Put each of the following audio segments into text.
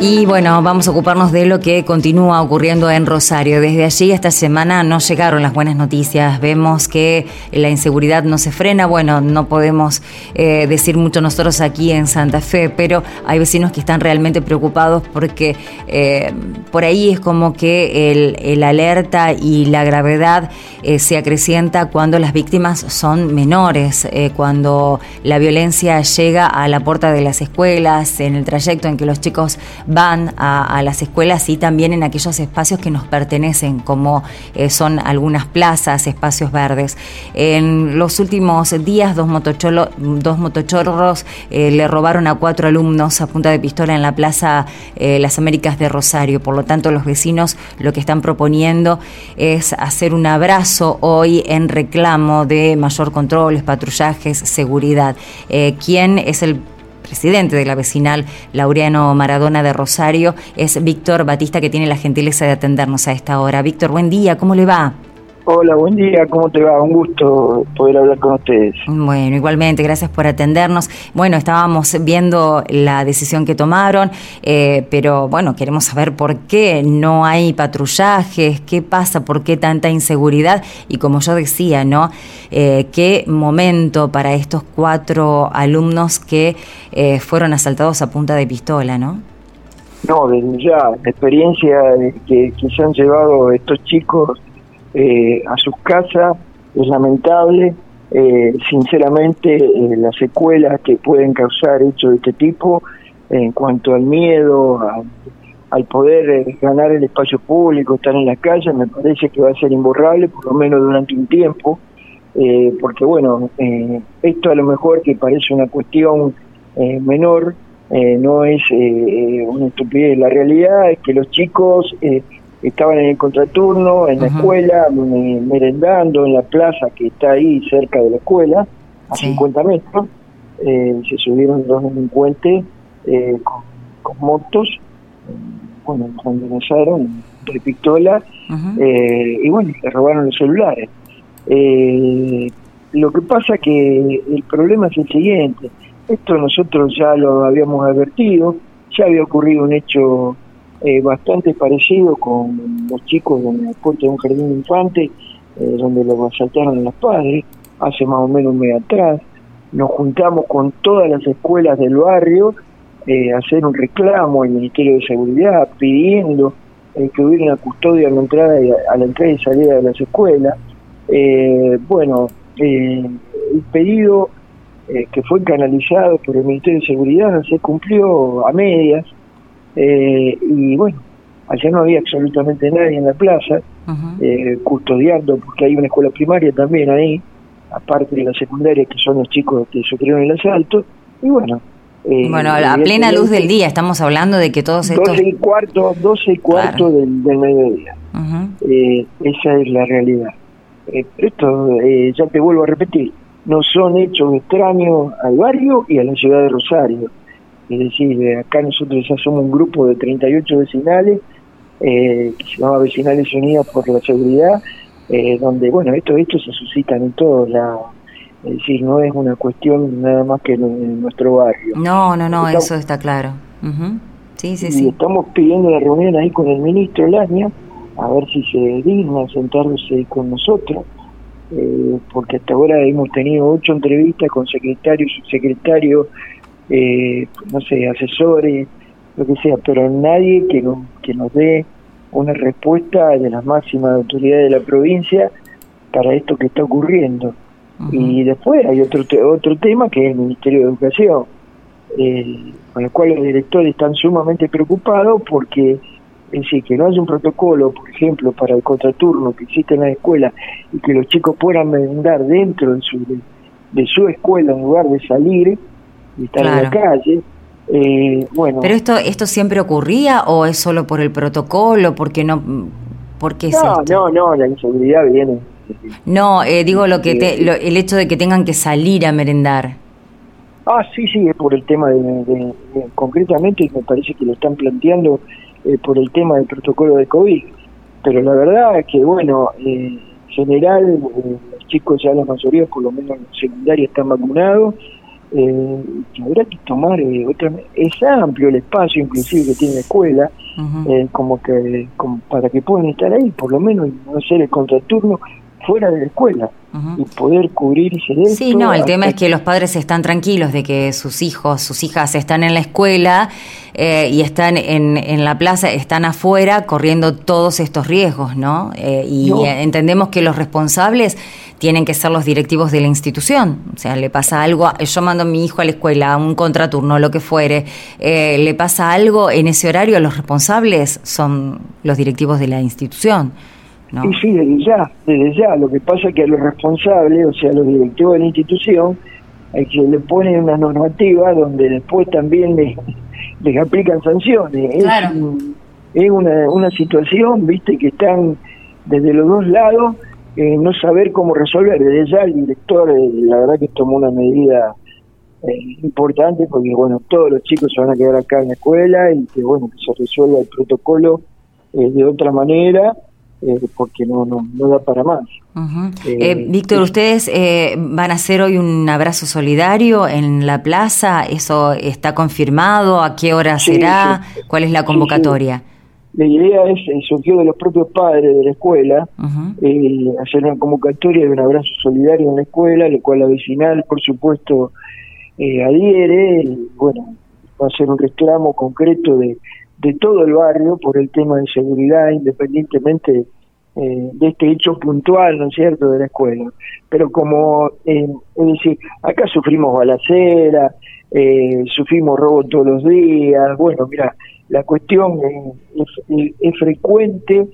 Y bueno, vamos a ocuparnos de lo que continúa ocurriendo en Rosario. Desde allí esta semana no llegaron las buenas noticias. Vemos que la inseguridad no se frena. Bueno, no podemos eh, decir mucho nosotros aquí en Santa Fe, pero hay vecinos que están realmente preocupados porque eh, por ahí es como que el, alerta y la gravedad eh, se acrecienta cuando las víctimas son menores, cuando la violencia llega a la puerta de las escuelas, en el trayecto en que los chicos van a, las escuelas y también en aquellos espacios que nos pertenecen, como eh, son algunas plazas, espacios verdes. En los últimos días, dos, dos motochorros eh, le robaron a cuatro alumnos a punta de pistola en la Plaza eh, Las Américas de Rosario. Por lo tanto, los vecinos lo que están proponiendo es hacer un abrazo hoy en reclamo de mayor controles, patrullajes, seguridad. ¿Quién es el presidente de la vecinal Laureano Maradona de Rosario, es Víctor Batista, que tiene la gentileza de atendernos a esta hora. Víctor, buen día, ¿cómo le va? Hola, buen día, ¿cómo te va? Un gusto poder hablar con ustedes. Bueno, igualmente, gracias por atendernos. Bueno, estábamos viendo la decisión que tomaron, eh, pero bueno, queremos saber por qué no hay patrullajes, qué pasa, por qué tanta inseguridad y como yo decía, ¿no? Eh, qué momento para estos cuatro alumnos que eh, fueron asaltados a punta de pistola, ¿no? No, desde ya, la experiencia que, que se han llevado estos chicos eh, a sus casas es lamentable. Eh, sinceramente, eh, las secuelas que pueden causar hechos de este tipo en cuanto al miedo, al poder ganar el espacio público, estar en las calles, me parece que va a ser imborrable, por lo menos durante un tiempo, porque bueno, esto a lo mejor que parece una cuestión menor, no es una estupidez. La realidad es que los chicos estaban en el contraturno, en la escuela, merendando en la plaza que está ahí cerca de la escuela, a 50 metros. Eh, se subieron dos delincuentes eh, con, motos, eh, bueno, amenazaron de pistola eh, y bueno, le robaron los celulares. lo que pasa que el problema es el siguiente, esto nosotros ya lo habíamos advertido, ya había ocurrido un hecho eh, bastante parecido con los chicos de la puerta de un jardín de infantes, eh, donde los asaltaron los padres, hace más o menos un mes atrás. Nos juntamos con todas las escuelas del barrio eh, hacer un reclamo al Ministerio de Seguridad pidiendo que hubiera una custodia a la entrada y, a la entrada y salida de las escuelas. bueno, el pedido que fue canalizado por el Ministerio de Seguridad se cumplió a medias eh, y bueno, allá no había absolutamente nadie en la plaza, eh, custodiando, porque hay una escuela primaria también ahí, aparte de la secundaria, que son los chicos que sufrieron el asalto, y bueno. Eh, bueno, a plena luz del día, estamos hablando de que todos estos... 12 y cuarto, 12 y cuarto del, mediodía. esa es la realidad. esto, ya te vuelvo a repetir, no son hechos extraños al barrio y a la ciudad de Rosario es decir, acá nosotros ya somos un grupo de 38 vecinales, eh, que se llama Vecinales Unidas por la Seguridad, eh, donde, bueno, esto, esto se suscitan en todos lados. Es decir, no es una cuestión nada más que en, nuestro barrio. No, no, no, eso está claro. Sí, sí, sí. estamos pidiendo la reunión ahí con el ministro Laña, a ver si se digna sentarse con nosotros, eh, porque hasta ahora hemos tenido ocho entrevistas con secretarios, subsecretarios, eh, no sé, asesores, lo que sea, pero nadie que, que nos dé una respuesta de las máximas autoridades de la provincia para esto que está ocurriendo. Y después hay otro otro tema que es el Ministerio de Educación, eh, con el cual los directores están sumamente preocupados porque es decir, que no haya un protocolo, por ejemplo, para el contraturno que existe en la escuela y que los chicos puedan merendar dentro de su, de su escuela en lugar de salir, y estar en la calle. Eh, bueno. Pero esto esto siempre ocurría o es solo por el protocolo, porque no por qué no, no, no, la inseguridad viene. No, eh, digo lo que el hecho de que tengan que salir a merendar. Ah, sí, sí, es por el tema de, concretamente me parece que lo están planteando eh, por el tema del protocolo de COVID. Pero la verdad es que, bueno, en general, los chicos ya la mayoría, por lo menos en secundaria, están vacunados eh, habrá que tomar eh, otra es amplio el espacio inclusive que tiene la escuela eh, como que como para que puedan estar ahí por lo menos no hacer el contraturno fuera de la escuela y poder cubrir ese Sí, no, el tema es que los padres están tranquilos de que sus hijos, sus hijas están en la escuela eh, y están en, en, la plaza, están afuera corriendo todos estos riesgos, ¿no? Eh, y entendemos que los responsables tienen que ser los directivos de la institución. O sea, le pasa algo, yo mando a mi hijo a la escuela, a un contraturno, lo que fuere, eh, le pasa algo en ese horario, los responsables son los directivos de la institución. Sí, sí, desde ya, desde ya. Lo que pasa es que a los responsables, o sea, a los directivos de la institución, hay que le ponen una normativa donde después también les, les aplican sanciones. Es, una, una situación, viste, que están desde los dos lados, eh, no saber cómo resolver. Desde ya el director, eh, la verdad que tomó una medida eh, importante porque, bueno, todos los chicos se van a quedar acá en la escuela y que, bueno, que se resuelva el protocolo de otra manera eh, porque no, no, no da para más. Eh, eh, Víctor, ¿ustedes van a hacer hoy un abrazo solidario en la plaza? ¿Eso está confirmado? ¿A qué hora será? ¿Cuál es la convocatoria? La idea es, surgió de los propios padres de la escuela, hacer una convocatoria de un abrazo solidario en la escuela, lo cual la vecinal, por supuesto, adhiere. Y, bueno, va a ser un reclamo concreto de, de todo el barrio por el tema de seguridad, independientemente eh, de este hecho puntual, ¿no es cierto?, de la escuela. Pero como, eh, es decir, acá sufrimos balacera, eh, sufrimos robo todos los días, bueno, mira, la cuestión es, es, frecuente,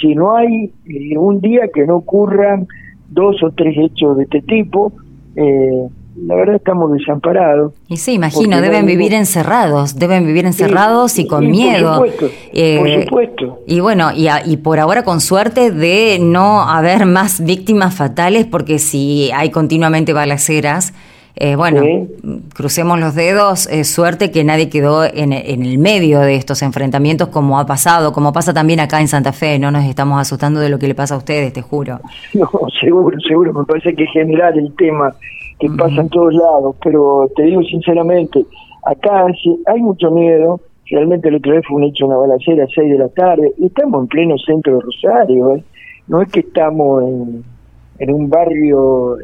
si no hay un día que no ocurran dos o tres hechos de este tipo, eh, la verdad estamos desamparados. Y sí, imagino, deben vivir encerrados, deben vivir encerrados y con miedo. Por supuesto, por eh, supuesto. Y bueno, y, y, por ahora con suerte de no haber más víctimas fatales, porque si hay continuamente balaceras, eh, bueno, crucemos los dedos, eh, suerte que nadie quedó en, en, el medio de estos enfrentamientos como ha pasado, como pasa también acá en Santa Fe, no nos estamos asustando de lo que le pasa a ustedes, te juro. No, seguro, seguro, me parece que general el tema que pasa en todos lados, pero te digo sinceramente, acá hay mucho miedo, realmente el otro día fue un hecho una balacera a 6 de la tarde, y estamos en pleno centro de Rosario, ¿eh? no es que estamos en, en un barrio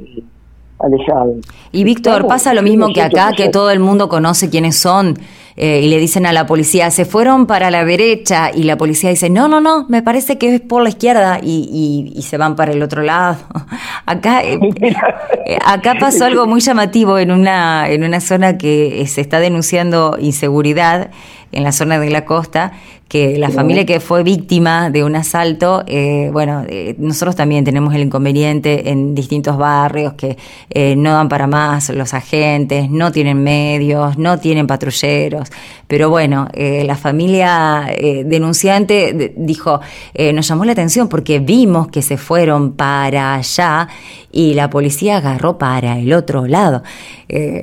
eh, alejado. Y Víctor, pasa lo mismo que acá, que todo el mundo conoce quiénes son eh, y le dicen a la policía, se fueron para la derecha y la policía dice, no, no, no, me parece que es por la izquierda y, y, se van para el otro lado. acá, eh, eh, acá pasó algo muy llamativo en una, en una zona que se está denunciando inseguridad en la zona de la costa, que la familia que fue víctima de un asalto, eh, bueno, eh, nosotros también tenemos el inconveniente en distintos barrios que eh, no dan para más los agentes, no tienen medios, no tienen patrulleros, pero bueno, la familia denunciante dijo, nos llamó la atención porque vimos que se fueron para allá y la policía agarró para el otro lado.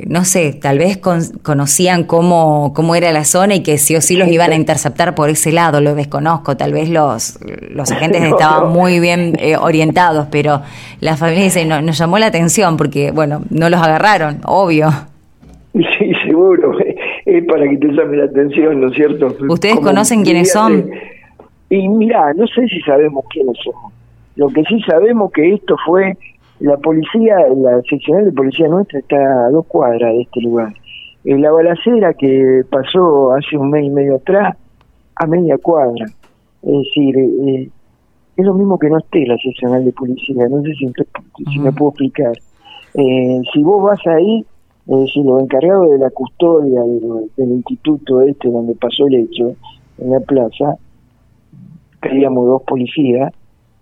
no sé, tal vez conocían cómo, cómo era la zona y que sí o sí los iban a interceptar por ese lado, lo desconozco, tal vez los, los agentes estaban muy bien eh, orientados, pero la familia dice, no, nos llamó la atención porque, bueno, no los agarraron, obvio. Sí, seguro, es para que te llame la atención, ¿no es cierto? ¿Ustedes conocen quiénes son? Y mira, no sé si sabemos quiénes son. Lo que sí sabemos que esto fue la policía, la seccional de policía nuestra está a dos cuadras de este lugar. En la balacera que pasó hace un mes y medio atrás, a media cuadra. Es decir, eh, es lo mismo que no esté la seccional de policía, no sé si, si me puedo explicar. Eh, si vos vas ahí, eh, si los encargados de la custodia del, instituto este donde pasó el hecho, en la plaza, creíamos dos policías,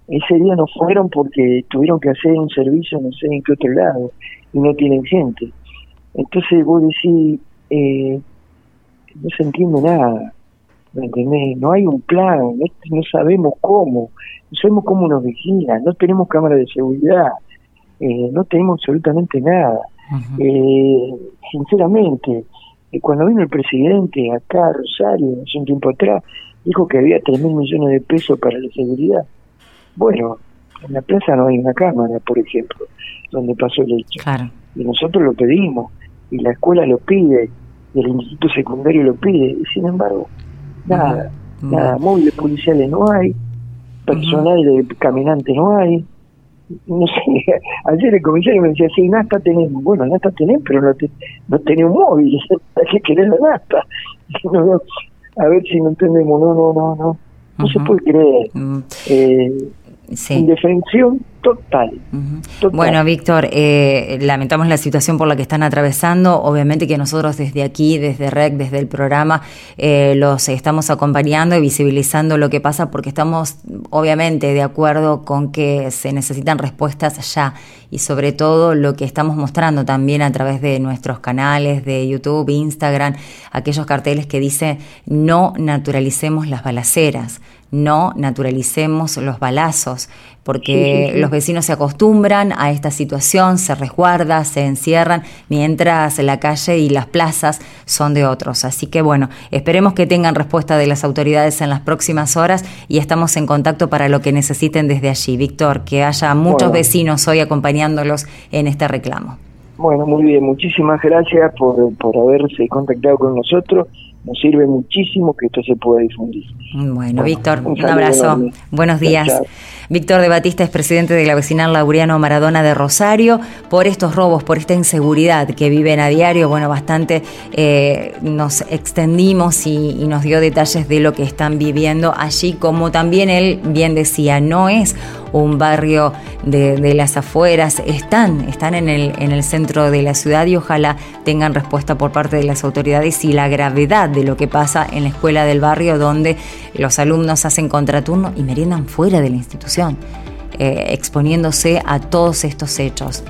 ese día no fueron porque tuvieron que hacer un servicio no sé en qué otro lado y no tienen gente. Entonces vos decís, eh, no se entiende nada, ¿me entendés? No hay un plan, no, sabemos cómo, no sabemos cómo nos vigilan, no tenemos cámara de seguridad, eh, no tenemos absolutamente nada. eh, sinceramente, eh, cuando vino el presidente acá a Rosario, hace un tiempo atrás, dijo que había 3 mil millones de pesos para la seguridad. Bueno, en la plaza no hay una cámara, por ejemplo, donde pasó el hecho. Claro. Y nosotros lo pedimos y la escuela lo pide y el instituto secundario lo pide y sin embargo nada nada móviles policiales no hay personal de caminante no hay. No sé, ayer el comisario me decía, sí, Nasta tenemos, bueno, Nasta tenemos, pero no, no tenemos móvil, hay que querer la Nasta. a ver si no entendemos, no, no, no, no, no se puede creer. Mm. eh, Indefensión total, Bueno, Víctor, eh, lamentamos la situación por la que están atravesando. Obviamente que nosotros desde aquí, desde REC, desde el programa, eh, los estamos acompañando y visibilizando lo que pasa porque estamos obviamente de acuerdo con que se necesitan respuestas ya y sobre todo lo que estamos mostrando también a través de nuestros canales de YouTube, Instagram, aquellos carteles que dicen no naturalicemos las balaceras no naturalicemos los balazos, porque los vecinos se acostumbran a esta situación, se resguardan, se encierran, mientras la calle y las plazas son de otros. Así que bueno, esperemos que tengan respuesta de las autoridades en las próximas horas y estamos en contacto para lo que necesiten desde allí. Víctor, que haya muchos vecinos hoy acompañándolos en este reclamo. Bueno, muy bien, muchísimas gracias por, por haberse contactado con nosotros nos sirve muchísimo que esto se pueda difundir. Bueno, Víctor, un, abrazo. Buenos días. Víctor de Batista es presidente de la vecinal Laureano Maradona de Rosario. Por estos robos, por esta inseguridad que viven a diario, bueno, bastante eh, nos extendimos y, nos dio detalles de lo que están viviendo allí, como también él bien decía, no es un barrio de, las afueras, están, están en el, en el centro de la ciudad y ojalá tengan respuesta por parte de las autoridades y la gravedad de lo que pasa en la escuela del barrio donde los alumnos hacen contraturno y meriendan fuera de la institución, eh, exponiéndose a todos estos hechos.